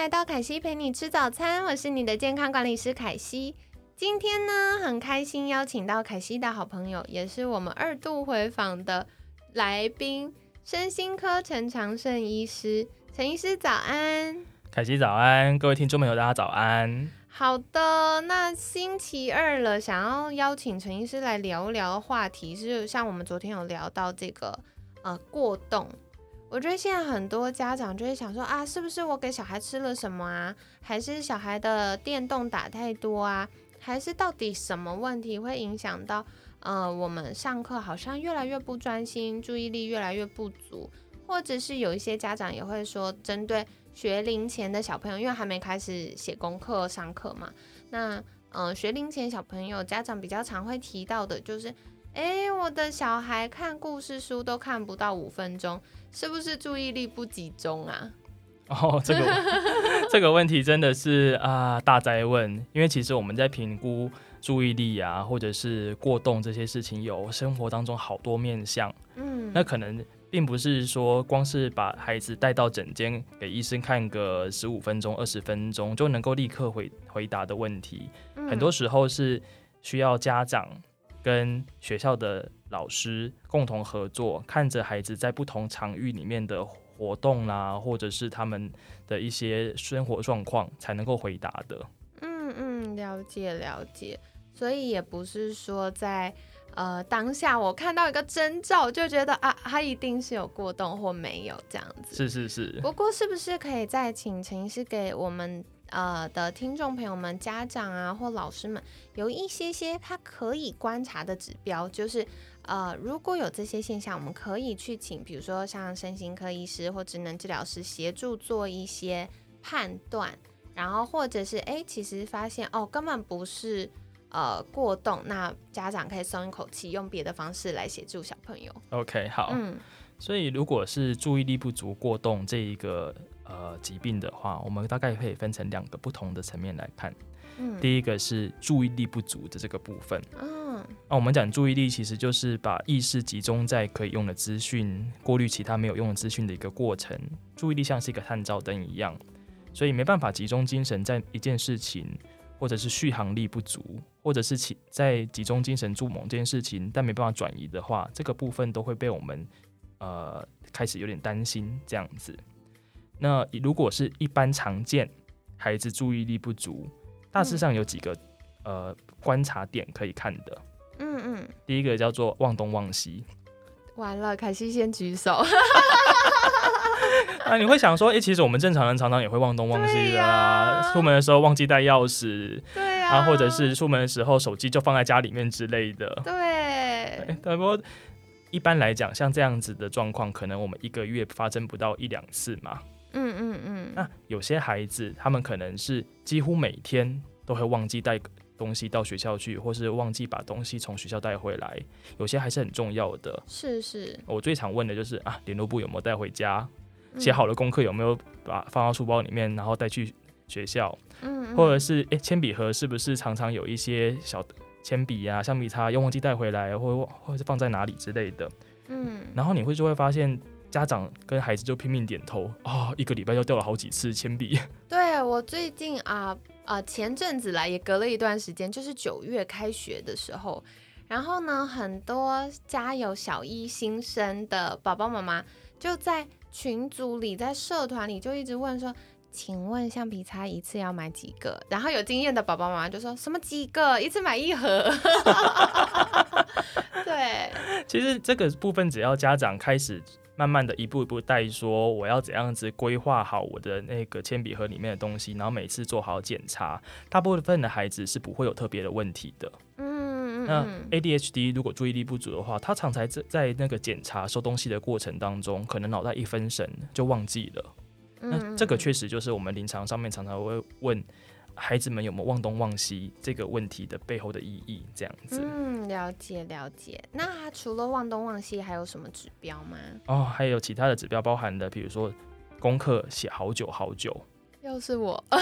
来到凯西陪你吃早餐，我是你的健康管理师凯西。今天呢，很开心邀请到凯西的好朋友，也是我们二度回访的来宾——身心科陈长胜医师。陈医师早安，凯西早安，各位听众朋友大家早安。好的，那星期二了，想要邀请陈医师来聊聊的话题是，像我们昨天有聊到这个呃过动。我觉得现在很多家长就会想说啊，是不是我给小孩吃了什么啊？还是小孩的电动打太多啊？还是到底什么问题会影响到呃我们上课好像越来越不专心，注意力越来越不足？或者是有一些家长也会说，针对学龄前的小朋友，因为还没开始写功课上课嘛，那嗯学龄前小朋友家长比较常会提到的就是，哎，我的小孩看故事书都看不到五分钟。是不是注意力不集中啊？哦，这个 这个问题真的是啊大灾问，因为其实我们在评估注意力啊，或者是过动这些事情，有生活当中好多面向。嗯，那可能并不是说光是把孩子带到诊间给医生看个十五分钟、二十分钟就能够立刻回回答的问题，很多时候是需要家长跟学校的。老师共同合作，看着孩子在不同场域里面的活动啦，或者是他们的一些生活状况，才能够回答的。嗯嗯，了解了解。所以也不是说在呃当下我看到一个征兆，就觉得啊，他一定是有过动或没有这样子。是是是。不过是不是可以再请陈医师给我们？呃的听众朋友们、家长啊或老师们，有一些些他可以观察的指标，就是呃如果有这些现象，我们可以去请，比如说像身心科医师或职能治疗师协助做一些判断，然后或者是哎其实发现哦根本不是呃过动，那家长可以松一口气，用别的方式来协助小朋友。OK，好，嗯，所以如果是注意力不足过动这一个。呃，疾病的话，我们大概可以分成两个不同的层面来看。嗯，第一个是注意力不足的这个部分。嗯，那我们讲注意力，其实就是把意识集中在可以用的资讯，过滤其他没有用的资讯的一个过程。注意力像是一个探照灯一样，所以没办法集中精神在一件事情，或者是续航力不足，或者是其在集中精神做某件事情，但没办法转移的话，这个部分都会被我们呃开始有点担心这样子。那如果是一般常见孩子注意力不足，大致上有几个呃观察点可以看的。嗯嗯，第一个叫做忘东忘西。完了，凯西先举手。啊，你会想说，哎，其实我们正常人常常也会忘东忘西的啊，出门的时候忘记带钥匙，对啊，或者是出门的时候手机就放在家里面之类的。对，不过一般来讲，像这样子的状况，可能我们一个月发生不到一两次嘛。嗯嗯嗯，那有些孩子，他们可能是几乎每天都会忘记带东西到学校去，或是忘记把东西从学校带回来。有些还是很重要的。是是，我最常问的就是啊，联络簿有没有带回家？写好了功课有没有把放到书包里面，然后带去学校？嗯，或者是诶，铅笔盒是不是常常有一些小铅笔呀、橡皮擦又忘记带回来，或或者是放在哪里之类的？嗯，然后你会就会发现。家长跟孩子就拼命点头啊，一个礼拜就掉了好几次铅笔。对我最近啊啊前阵子来也隔了一段时间，就是九月开学的时候，然后呢，很多家有小一新生的宝宝妈妈就在群组里，在社团里就一直问说，请问橡皮擦一次要买几个？然后有经验的宝宝妈妈就说什么几个，一次买一盒。对，其实这个部分只要家长开始。慢慢的一步一步带说，我要怎样子规划好我的那个铅笔盒里面的东西，然后每次做好检查，大部分的孩子是不会有特别的问题的。嗯，那 ADHD 如果注意力不足的话，他常常在在那个检查收东西的过程当中，可能脑袋一分神就忘记了。那这个确实就是我们临床上面常常会问孩子们有没有忘东忘西这个问题的背后的意义，这样子。嗯，了解了解。那除了忘东忘西，还有什么指标吗？哦，还有其他的指标，包含的，比如说功课写好久好久。又是我，糟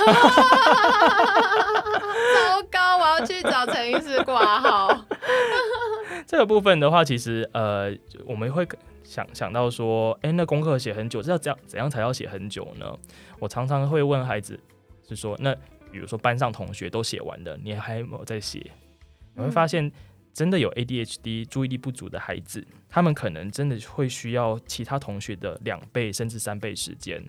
糕！我要去找陈医师挂号。这个部分的话，其实呃，我们会想想到说，哎，那功课写很久，这要怎样怎样才要写很久呢？我常常会问孩子，是说，那比如说班上同学都写完了，你还有没有在写？你会发现，真的有 ADHD 注意力不足的孩子，他们可能真的会需要其他同学的两倍甚至三倍时间。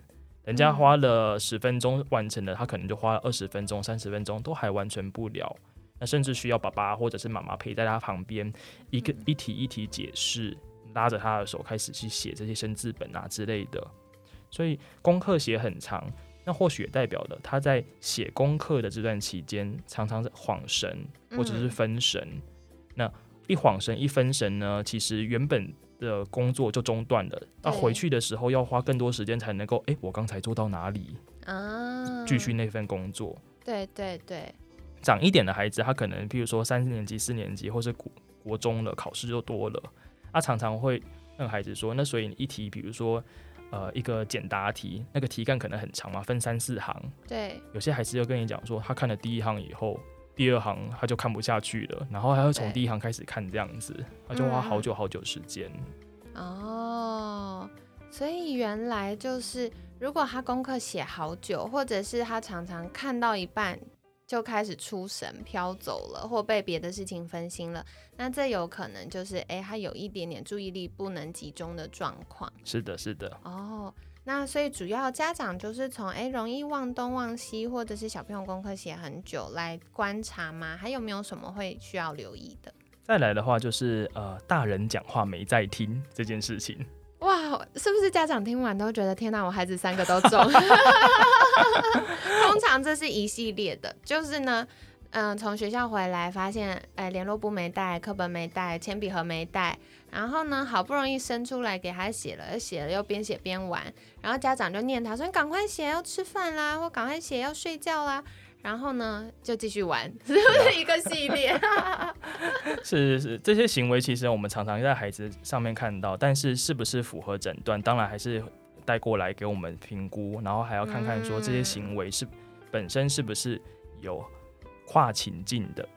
人家花了十分钟完成了，他可能就花了二十分钟、三十分钟都还完成不了。那甚至需要爸爸或者是妈妈陪在他旁边，一个一题一题解释，拉着他的手开始去写这些生字本啊之类的。所以功课写很长，那或许也代表了他在写功课的这段期间，常常是晃神或者是分神。那一晃神一分神呢，其实原本。的工作就中断了，那回去的时候要花更多时间才能够，哎，我刚才做到哪里啊？继续那份工作。对对对，长一点的孩子，他可能譬如说三年级、四年级，或是国国中了，考试就多了，他常常会跟孩子说，那所以一题，比如说呃一个简答题，那个题干可能很长嘛，分三四行。对，有些孩子就跟你讲说，他看了第一行以后。第二行他就看不下去了，然后还要从第一行开始看，这样子他就花好久好久时间。哦，所以原来就是，如果他功课写好久，或者是他常常看到一半就开始出神飘走了，或被别的事情分心了，那这有可能就是，哎，他有一点点注意力不能集中的状况。是的，是的。哦。那所以主要家长就是从哎容易忘东忘西，或者是小朋友功课写很久来观察吗？还有没有什么会需要留意的？再来的话就是呃大人讲话没在听这件事情。哇，是不是家长听完都觉得天哪，我孩子三个都中？通常这是一系列的，就是呢。嗯，从学校回来发现，哎，联络簿没带，课本没带，铅笔盒没带，然后呢，好不容易伸出来给他写了，写了又边写边玩，然后家长就念他说：“你赶快写，要吃饭啦，或赶快写，要睡觉啦。”然后呢，就继续玩，是不是一个系列？是是是，这些行为其实我们常常在孩子上面看到，但是是不是符合诊断，当然还是带过来给我们评估，然后还要看看说这些行为是本身是不是有。跨情境的，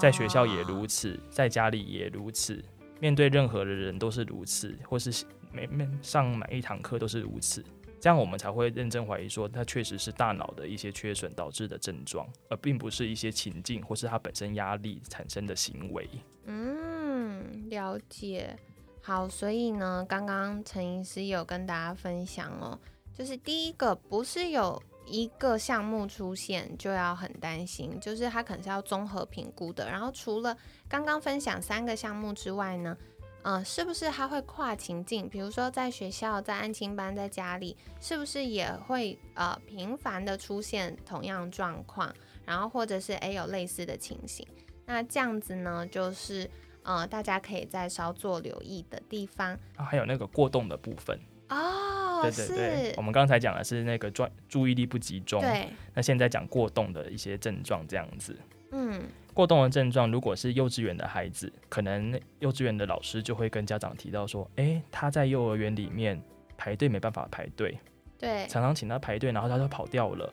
在学校也如此，在家里也如此，面对任何的人都是如此，或是每每上每一堂课都是如此，这样我们才会认真怀疑说，它确实是大脑的一些缺损导致的症状，而并不是一些情境或是他本身压力产生的行为。嗯，了解。好，所以呢，刚刚陈医师有跟大家分享哦，就是第一个不是有。一个项目出现就要很担心，就是它可能是要综合评估的。然后除了刚刚分享三个项目之外呢，嗯，是不是他会跨情境？比如说在学校、在安亲班、在家里，是不是也会呃频繁的出现同样状况？然后或者是诶有类似的情形？那这样子呢，就是呃大家可以再稍作留意的地方。还有那个过动的部分哦。对对对，我们刚才讲的是那个专注意力不集中，对。那现在讲过动的一些症状，这样子。嗯，过动的症状，如果是幼稚园的孩子，可能幼稚园的老师就会跟家长提到说，哎，他在幼儿园里面排队没办法排队，对，常常请他排队，然后他就跑掉了，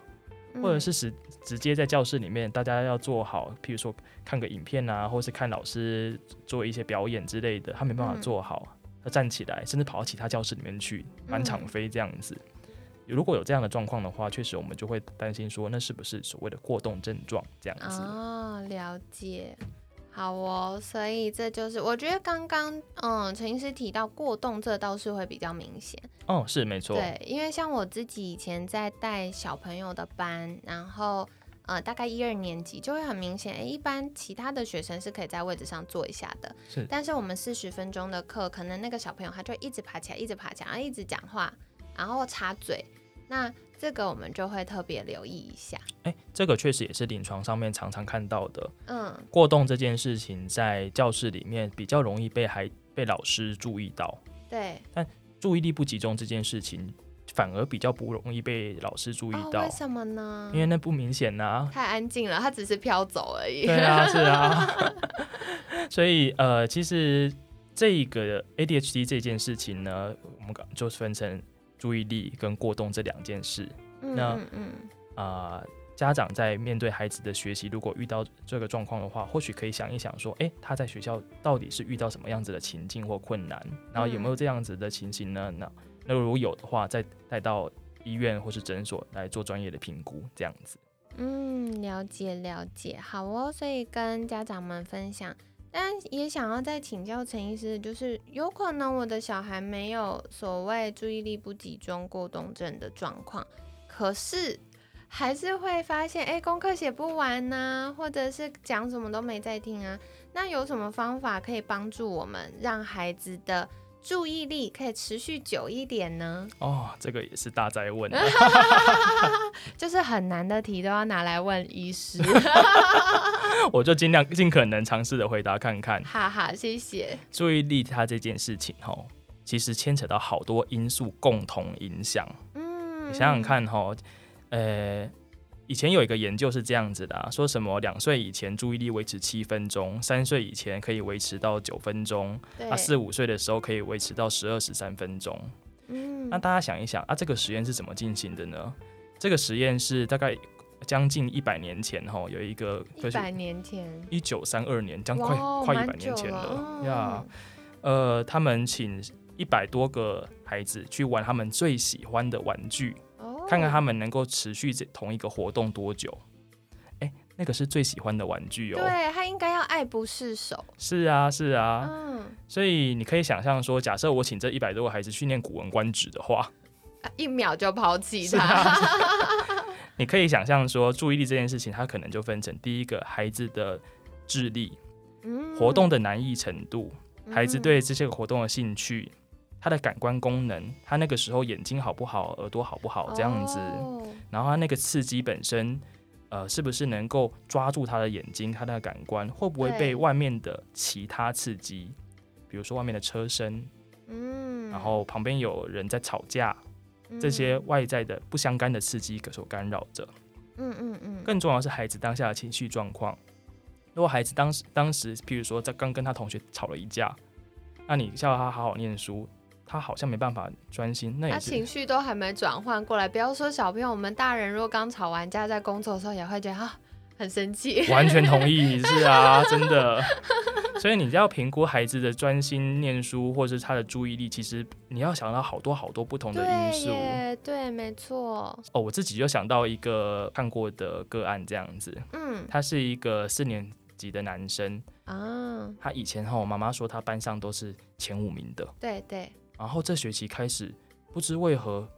或者是直直接在教室里面，大家要做好，譬如说看个影片啊，或是看老师做一些表演之类的，他没办法做好。他站起来，甚至跑到其他教室里面去满场飞这样子。如果有这样的状况的话，确实我们就会担心说，那是不是所谓的过动症状这样子？哦，了解。好哦，所以这就是我觉得刚刚嗯陈医师提到过动，这倒是会比较明显。哦，是没错。对，因为像我自己以前在带小朋友的班，然后。呃，大概一二年级就会很明显，哎，一般其他的学生是可以在位置上坐一下的，是。但是我们四十分钟的课，可能那个小朋友他就一直爬起来，一直爬起来，然后一直讲话，然后插嘴，那这个我们就会特别留意一下。哎，这个确实也是临床上面常常看到的。嗯，过动这件事情在教室里面比较容易被孩被老师注意到。对。但注意力不集中这件事情。反而比较不容易被老师注意到。为什么呢？因为那不明显呐，太安静了，他只是飘走而已。对啊，是啊。所以呃，其实这个 ADHD 这件事情呢，我们就分成注意力跟过动这两件事。那嗯啊。家长在面对孩子的学习，如果遇到这个状况的话，或许可以想一想，说，哎，他在学校到底是遇到什么样子的情境或困难，然后有没有这样子的情形呢？那那如果有的话，再带到医院或是诊所来做专业的评估，这样子。嗯，了解了解，好哦。所以跟家长们分享，但也想要再请教陈医师，就是有可能我的小孩没有所谓注意力不集中过动症的状况，可是。还是会发现，哎，功课写不完呐，或者是讲什么都没在听啊。那有什么方法可以帮助我们让孩子的注意力可以持续久一点呢？哦，这个也是大在问，就是很难的题都要拿来问医师。我就尽量尽可能尝试的回答看看。哈哈，谢谢。注意力它这件事情，吼，其实牵扯到好多因素共同影响。嗯，你想想看，吼。呃，以前有一个研究是这样子的，说什么两岁以前注意力维持七分钟，三岁以前可以维持到九分钟，啊，四五岁的时候可以维持到十二十三分钟。嗯，那大家想一想啊，这个实验是怎么进行的呢？这个实验是大概将近一百年前哈，有一个一百年前，一九三二年，将快快一百年前了呀。呃，他们请一百多个孩子去玩他们最喜欢的玩具。看看他们能够持续这同一个活动多久？哎，那个是最喜欢的玩具哦。对他应该要爱不释手。是啊，是啊。嗯。所以你可以想象说，假设我请这一百多个孩子训练《古文观止》的话，一秒就抛弃他。你可以想象说，注意力这件事情，它可能就分成第一个孩子的智力，活动的难易程度，孩子对这些活动的兴趣。他的感官功能，他那个时候眼睛好不好，耳朵好不好，这样子，然后他那个刺激本身，呃，是不是能够抓住他的眼睛，他的感官会不会被外面的其他刺激，比如说外面的车声，嗯，然后旁边有人在吵架，这些外在的不相干的刺激所干扰着，嗯嗯嗯，更重要是孩子当下的情绪状况，如果孩子当时当时，譬如说在刚跟他同学吵了一架，那你叫他好好念书。他好像没办法专心，那他情绪都还没转换过来。不要说小朋友，我们大人如果刚吵完架，在工作的时候也会觉得啊很生气。完全同意，是啊，真的。所以你要评估孩子的专心念书，或者是他的注意力，其实你要想到好多好多不同的因素。对，对，没错。哦，我自己就想到一个看过的个案，这样子。嗯，他是一个四年级的男生啊。他以前哈，我妈妈说他班上都是前五名的。对对。然后这学期开始，不知为何，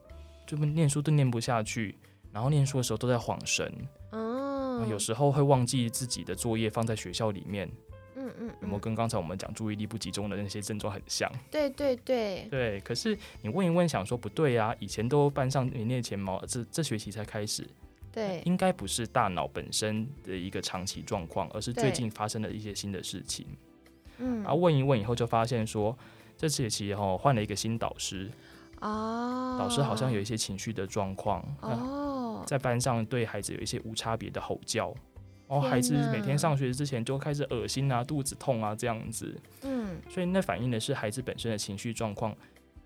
就念书都念不下去，然后念书的时候都在晃神，哦，有时候会忘记自己的作业放在学校里面，嗯嗯，有没有跟刚才我们讲注意力不集中的那些症状很像？对对对，对。可是你问一问，想说不对啊，以前都班上名列前茅，这这学期才开始，对，应该不是大脑本身的一个长期状况，而是最近发生了一些新的事情，嗯，然后问一问以后就发现说。这次也其实哈换了一个新导师，哦，导师好像有一些情绪的状况，哦，在班上对孩子有一些无差别的吼叫，哦，孩子每天上学之前就开始恶心啊、肚子痛啊这样子，嗯，所以那反映的是孩子本身的情绪状况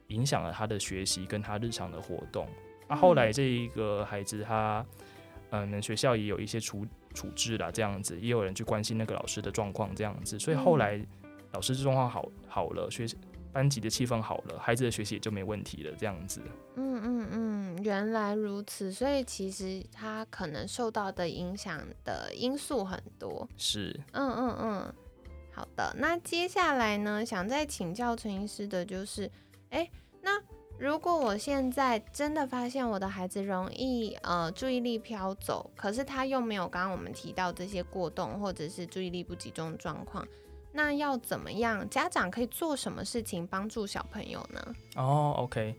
影响了他的学习跟他日常的活动。啊，后来这一个孩子他，嗯，学校也有一些处处置啦，这样子，也有人去关心那个老师的状况这样子，所以后来老师状况好好了，学。班级的气氛好了，孩子的学习也就没问题了。这样子，嗯嗯嗯，原来如此。所以其实他可能受到的影响的因素很多。是，嗯嗯嗯，好的。那接下来呢，想再请教陈医师的就是，哎，那如果我现在真的发现我的孩子容易呃注意力飘走，可是他又没有刚刚我们提到这些过动或者是注意力不集中状况。那要怎么样？家长可以做什么事情帮助小朋友呢？哦，OK，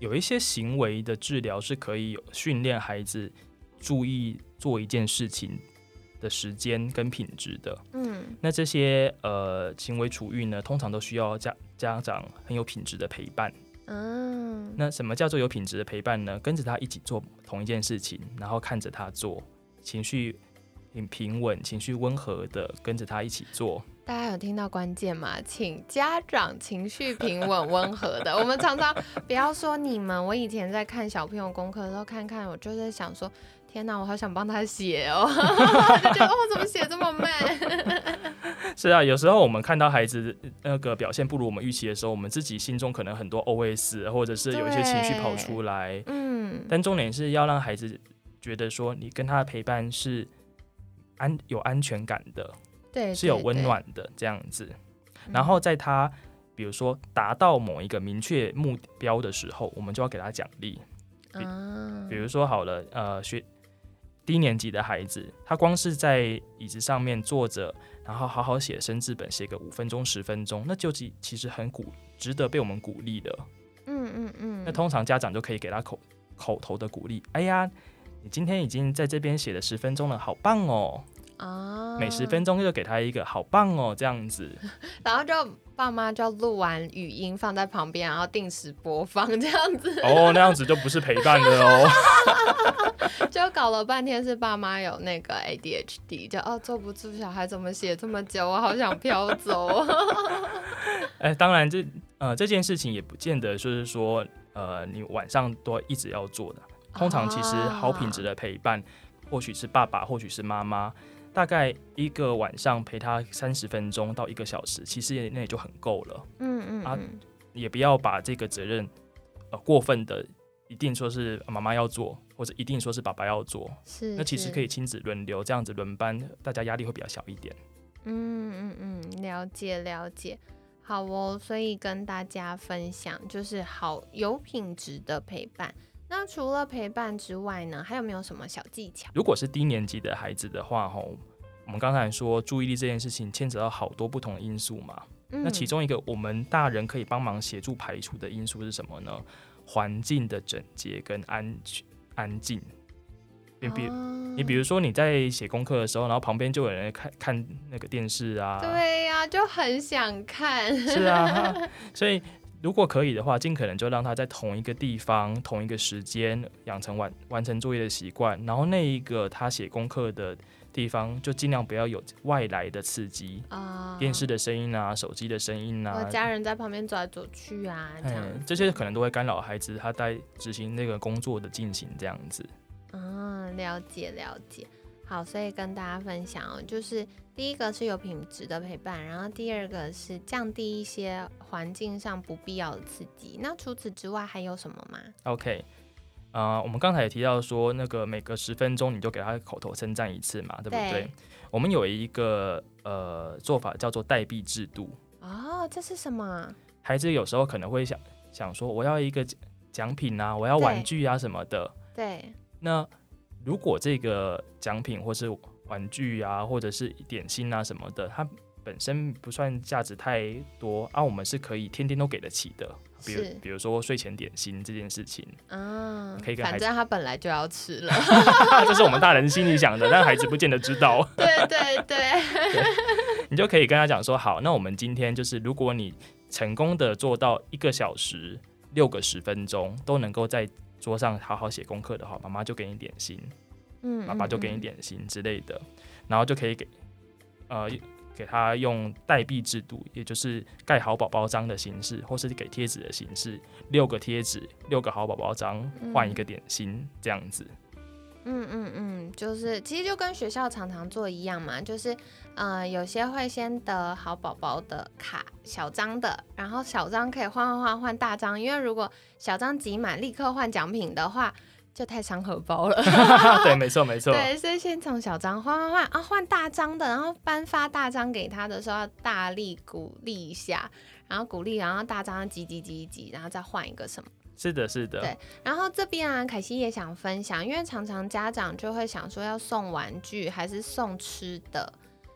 有一些行为的治疗是可以训练孩子注意做一件事情的时间跟品质的。嗯，那这些呃行为处遇呢，通常都需要家家长很有品质的陪伴。嗯，那什么叫做有品质的陪伴呢？跟着他一起做同一件事情，然后看着他做，情绪很平稳，情绪温和的跟着他一起做。大家有听到关键吗？请家长情绪平稳、温和的。我们常常不要说你们，我以前在看小朋友功课的时候，看看我就在想说，天哪，我好想帮他写哦，就觉得哦，怎么写这么慢？是啊，有时候我们看到孩子那个表现不如我们预期的时候，我们自己心中可能很多 OS，或者是有一些情绪跑出来。嗯，但重点是要让孩子觉得说，你跟他的陪伴是安有安全感的。对，是有温暖的这样子，然后在他比如说达到某一个明确目标的时候，我们就要给他奖励。比比如说好了，呃，学低年级的孩子，他光是在椅子上面坐着，然后好好写生字本，写个五分钟、十分钟，那就其其实很鼓，值得被我们鼓励的。嗯嗯嗯。那通常家长就可以给他口口头的鼓励。哎呀，你今天已经在这边写了十分钟了，好棒哦。啊，每十分钟就给他一个好棒哦，这样子，然后就爸妈就录完语音放在旁边，然后定时播放这样子。哦，那样子就不是陪伴的哦。就搞了半天是爸妈有那个 ADHD，就哦坐不住，小孩怎么写这么久，我好想飘走。哎，当然这呃这件事情也不见得就是说呃你晚上都一直要做的，通常其实好品质的陪伴，或许是爸爸，或许是妈妈。大概一个晚上陪他三十分钟到一个小时，其实那也就很够了。嗯嗯啊，也不要把这个责任呃过分的一定说是妈妈要做，或者一定说是爸爸要做。是，那其实可以亲子轮流这样子轮班，大家压力会比较小一点。嗯嗯嗯，了解了解，好哦。所以跟大家分享就是好有品质的陪伴。那除了陪伴之外呢，还有没有什么小技巧？如果是低年级的孩子的话，吼，我们刚才说注意力这件事情牵扯到好多不同的因素嘛。那其中一个我们大人可以帮忙协助排除的因素是什么呢？环境的整洁跟安全安静。你比你比如说你在写功课的时候，然后旁边就有人看看那个电视啊。对呀，就很想看。是啊，所以。如果可以的话，尽可能就让他在同一个地方、同一个时间养成完完成作业的习惯，然后那一个他写功课的地方，就尽量不要有外来的刺激啊，电视的声音啊，手机的声音啊，家人在旁边走来走去啊，这样这些可能都会干扰孩子他在执行那个工作的进行这样子。嗯，了解了解。好，所以跟大家分享哦，就是第一个是有品质的陪伴，然后第二个是降低一些环境上不必要的刺激。那除此之外还有什么吗？OK，呃，我们刚才也提到说，那个每隔十分钟你就给他口头称赞一次嘛，对不对？我们有一个呃做法叫做代币制度。哦，这是什么？孩子有时候可能会想想说，我要一个奖品啊，我要玩具啊什么的。对。那如果这个奖品或是玩具啊，或者是点心啊什么的，它本身不算价值太多啊，我们是可以天天都给得起的。比如，比如说睡前点心这件事情，嗯，可以跟孩子，反正他本来就要吃了，这是我们大人心里想的，但孩子不见得知道。对对对，你就可以跟他讲说，好，那我们今天就是，如果你成功的做到一个小时六个十分钟都能够在。桌上好好写功课的话，妈妈就给你点心，嗯，爸爸就给你点心之类的，然后就可以给，呃，给他用代币制度，也就是盖好宝宝章的形式，或是给贴纸的形式，六个贴纸，六个好宝宝章换一个点心，这样子。嗯嗯嗯，就是其实就跟学校常常做一样嘛，就是呃有些会先得好宝宝的卡小张的，然后小张可以换换换换大张，因为如果小张集满立刻换奖品的话，就太伤荷包了。对，没错没错。对，所以先从小张换换换啊，换大张的，然后颁发大张给他的时候要大力鼓励一下，然后鼓励，然后大张挤挤挤挤，然后再换一个什么。是的，是的。对，然后这边啊，凯西也想分享，因为常常家长就会想说要送玩具还是送吃的，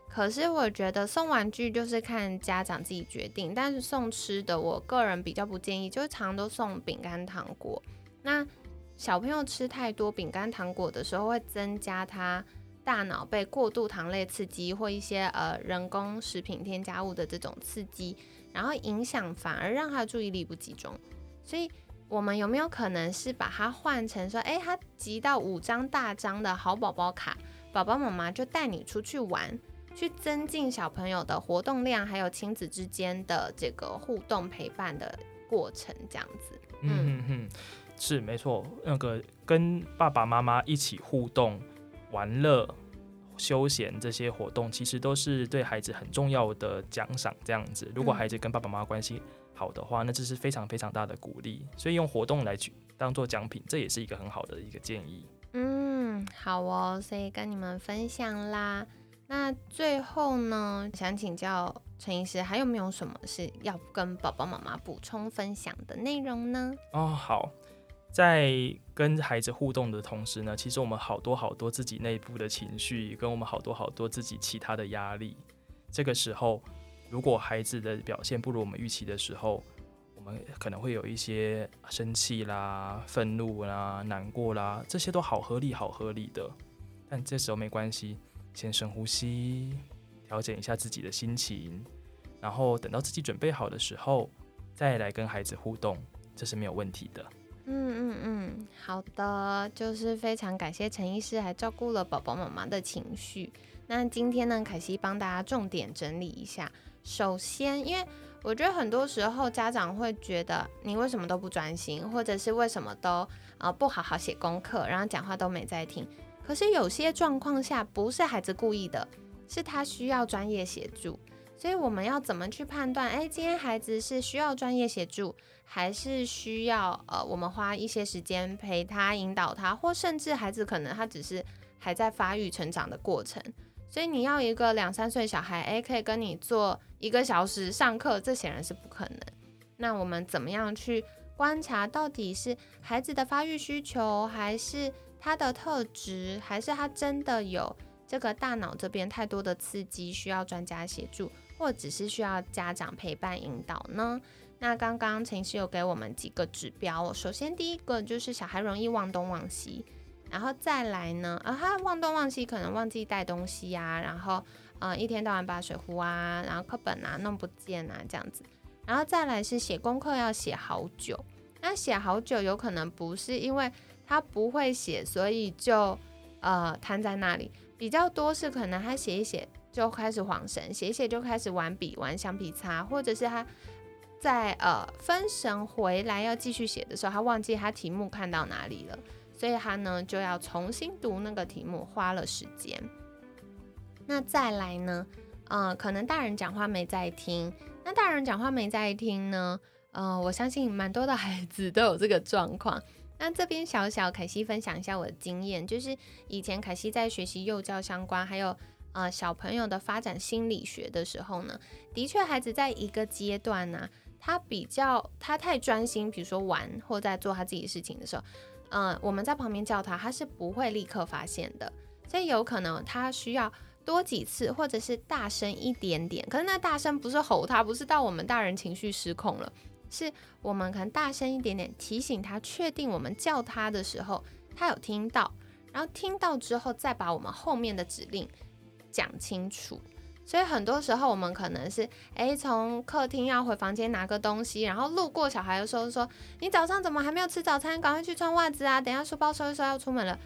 可是我觉得送玩具就是看家长自己决定，但是送吃的，我个人比较不建议，就是常都送饼干糖果。那小朋友吃太多饼干糖果的时候，会增加他大脑被过度糖类刺激或一些呃人工食品添加物的这种刺激，然后影响反而让他注意力不集中。所以我们有没有可能是把它换成说，哎，他集到五张大张的好宝宝卡，宝宝妈妈就带你出去玩，去增进小朋友的活动量，还有亲子之间的这个互动陪伴的过程，这样子。嗯哼，是没错，那个跟爸爸妈妈一起互动、玩乐。休闲这些活动其实都是对孩子很重要的奖赏，这样子。如果孩子跟爸爸妈妈关系好的话，那这是非常非常大的鼓励。所以用活动来去当做奖品，这也是一个很好的一个建议。嗯，好哦，所以跟你们分享啦。那最后呢，想请教陈医师，还有没有什么是要跟爸爸妈妈补充分享的内容呢？哦，好。在跟孩子互动的同时呢，其实我们好多好多自己内部的情绪，跟我们好多好多自己其他的压力。这个时候，如果孩子的表现不如我们预期的时候，我们可能会有一些生气啦、愤怒啦、难过啦，这些都好合理、好合理的。但这时候没关系，先深呼吸，调整一下自己的心情，然后等到自己准备好的时候，再来跟孩子互动，这是没有问题的。嗯嗯嗯，好的，就是非常感谢陈医师还照顾了宝宝妈妈的情绪。那今天呢，凯西帮大家重点整理一下。首先，因为我觉得很多时候家长会觉得你为什么都不专心，或者是为什么都呃不好好写功课，然后讲话都没在听。可是有些状况下不是孩子故意的，是他需要专业协助。所以我们要怎么去判断？哎，今天孩子是需要专业协助，还是需要呃我们花一些时间陪他、引导他，或甚至孩子可能他只是还在发育成长的过程。所以你要一个两三岁小孩，哎，可以跟你做一个小时上课，这显然是不可能。那我们怎么样去观察到底是孩子的发育需求，还是他的特质，还是他真的有这个大脑这边太多的刺激需要专家协助？或只是需要家长陪伴引导呢？那刚刚陈师有给我们几个指标。首先第一个就是小孩容易忘东忘西，然后再来呢，啊，他忘东忘西可能忘记带东西呀，然后呃一天到晚把水壶啊，然后课本啊弄不见啊这样子，然后再来是写功课要写好久，那写好久有可能不是因为他不会写，所以就呃瘫在那里，比较多是可能他写一写。就开始晃神，写写就开始玩笔、玩橡皮擦，或者是他在呃分神回来要继续写的时候，他忘记他题目看到哪里了，所以他呢就要重新读那个题目，花了时间。那再来呢，呃，可能大人讲话没在听，那大人讲话没在听呢，呃，我相信蛮多的孩子都有这个状况。那这边小小凯西分享一下我的经验，就是以前凯西在学习幼教相关，还有。呃，小朋友的发展心理学的时候呢，的确，孩子在一个阶段呢，他比较他太专心，比如说玩或在做他自己事情的时候，嗯，我们在旁边叫他，他是不会立刻发现的，所以有可能他需要多几次，或者是大声一点点。可是那大声不是吼他，不是到我们大人情绪失控了，是我们可能大声一点点提醒他，确定我们叫他的时候他有听到，然后听到之后再把我们后面的指令。讲清楚，所以很多时候我们可能是，诶，从客厅要回房间拿个东西，然后路过小孩的时候说：“你早上怎么还没有吃早餐？赶快去穿袜子啊！等下书包收一收要出门了。”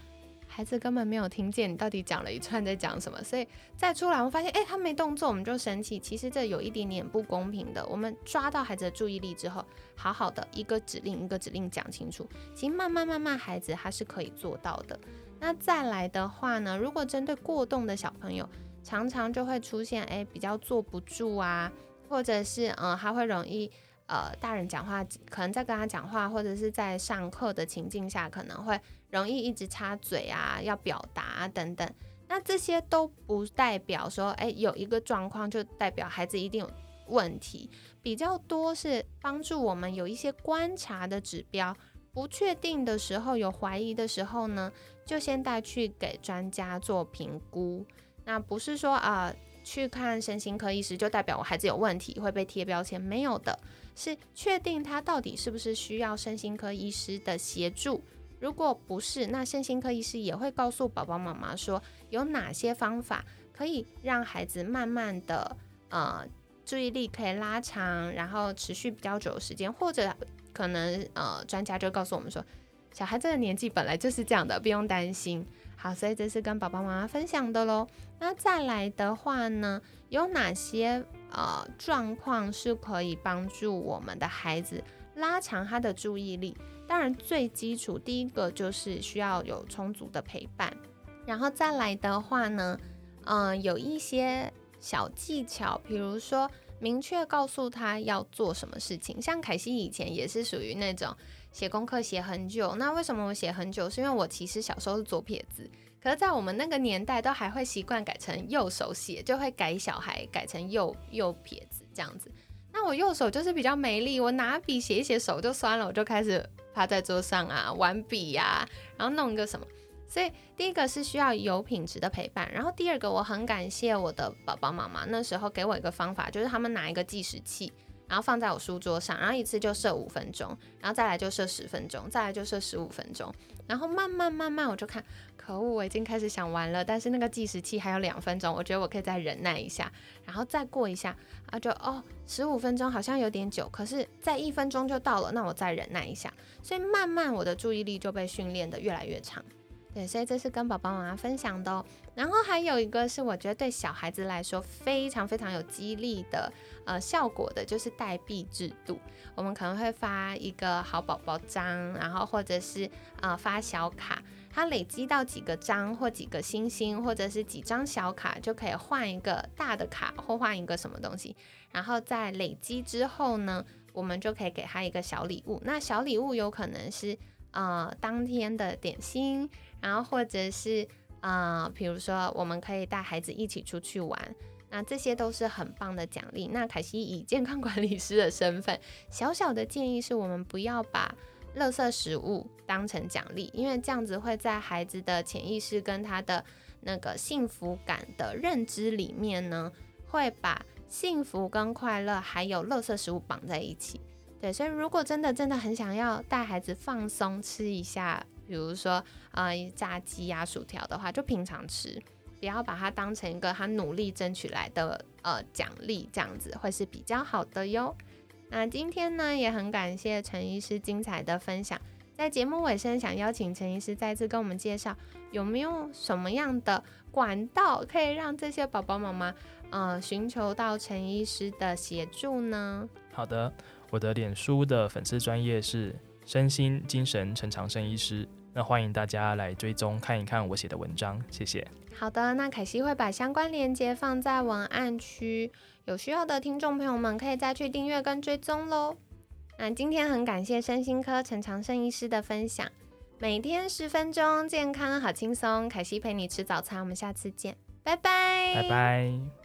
孩子根本没有听见你到底讲了一串在讲什么，所以再出来我发现，诶，他没动作，我们就生气。其实这有一点点不公平的。我们抓到孩子的注意力之后，好好的一个指令一个指令讲清楚，其实慢慢慢慢孩子他是可以做到的。那再来的话呢？如果针对过动的小朋友，常常就会出现，哎，比较坐不住啊，或者是，嗯，他会容易，呃，大人讲话，可能在跟他讲话，或者是在上课的情境下，可能会容易一直插嘴啊，要表达等等。那这些都不代表说，哎，有一个状况就代表孩子一定有问题，比较多是帮助我们有一些观察的指标。不确定的时候，有怀疑的时候呢，就先带去给专家做评估。那不是说啊，去看身心科医师就代表我孩子有问题会被贴标签，没有的，是确定他到底是不是需要身心科医师的协助。如果不是，那身心科医师也会告诉宝宝妈妈说，有哪些方法可以让孩子慢慢的呃注意力可以拉长，然后持续比较久的时间，或者。可能呃专家就告诉我们说，小孩这个年纪本来就是这样的，不用担心。好，所以这是跟宝宝妈妈分享的喽。那再来的话呢，有哪些呃状况是可以帮助我们的孩子拉长他的注意力？当然，最基础第一个就是需要有充足的陪伴，然后再来的话呢，嗯，有一些小技巧，比如说明确告诉他要做什么事情。像凯西以前也是属于那种。写功课写很久，那为什么我写很久？是因为我其实小时候是左撇子，可是在我们那个年代都还会习惯改成右手写，就会改小孩改成右右撇子这样子。那我右手就是比较没力，我拿笔写一写手就酸了，我就开始趴在桌上啊玩笔呀，然后弄一个什么。所以第一个是需要有品质的陪伴，然后第二个我很感谢我的爸爸妈妈那时候给我一个方法，就是他们拿一个计时器。然后放在我书桌上，然后一次就设五分钟，然后再来就设十分钟，再来就设十五分钟，然后慢慢慢慢我就看，可恶，我已经开始想完了，但是那个计时器还有两分钟，我觉得我可以再忍耐一下，然后再过一下，啊就哦十五分钟好像有点久，可是再一分钟就到了，那我再忍耐一下，所以慢慢我的注意力就被训练的越来越长。对，所以这是跟宝宝妈妈分享的哦。然后还有一个是我觉得对小孩子来说非常非常有激励的呃效果的，就是代币制度。我们可能会发一个好宝宝章，然后或者是呃发小卡，它累积到几个章或几个星星，或者是几张小卡，就可以换一个大的卡或换一个什么东西。然后在累积之后呢，我们就可以给他一个小礼物。那小礼物有可能是呃当天的点心。然后或者是啊，比如说我们可以带孩子一起出去玩，那这些都是很棒的奖励。那凯西以健康管理师的身份，小小的建议是我们不要把垃圾食物当成奖励，因为这样子会在孩子的潜意识跟他的那个幸福感的认知里面呢，会把幸福跟快乐还有垃圾食物绑在一起。对，所以如果真的真的很想要带孩子放松吃一下。比如说，呃，炸鸡呀、薯条的话，就平常吃，不要把它当成一个他努力争取来的呃奖励，这样子会是比较好的哟。那今天呢，也很感谢陈医师精彩的分享。在节目尾声，想邀请陈医师再次跟我们介绍，有没有什么样的管道可以让这些宝宝妈妈，呃，寻求到陈医师的协助呢？好的，我的脸书的粉丝专业是身心精神陈长生医师。那欢迎大家来追踪看一看我写的文章，谢谢。好的，那凯西会把相关链接放在文案区，有需要的听众朋友们可以再去订阅跟追踪喽。那今天很感谢身心科陈长生医师的分享，每天十分钟，健康好轻松。凯西陪你吃早餐，我们下次见，拜拜，拜拜。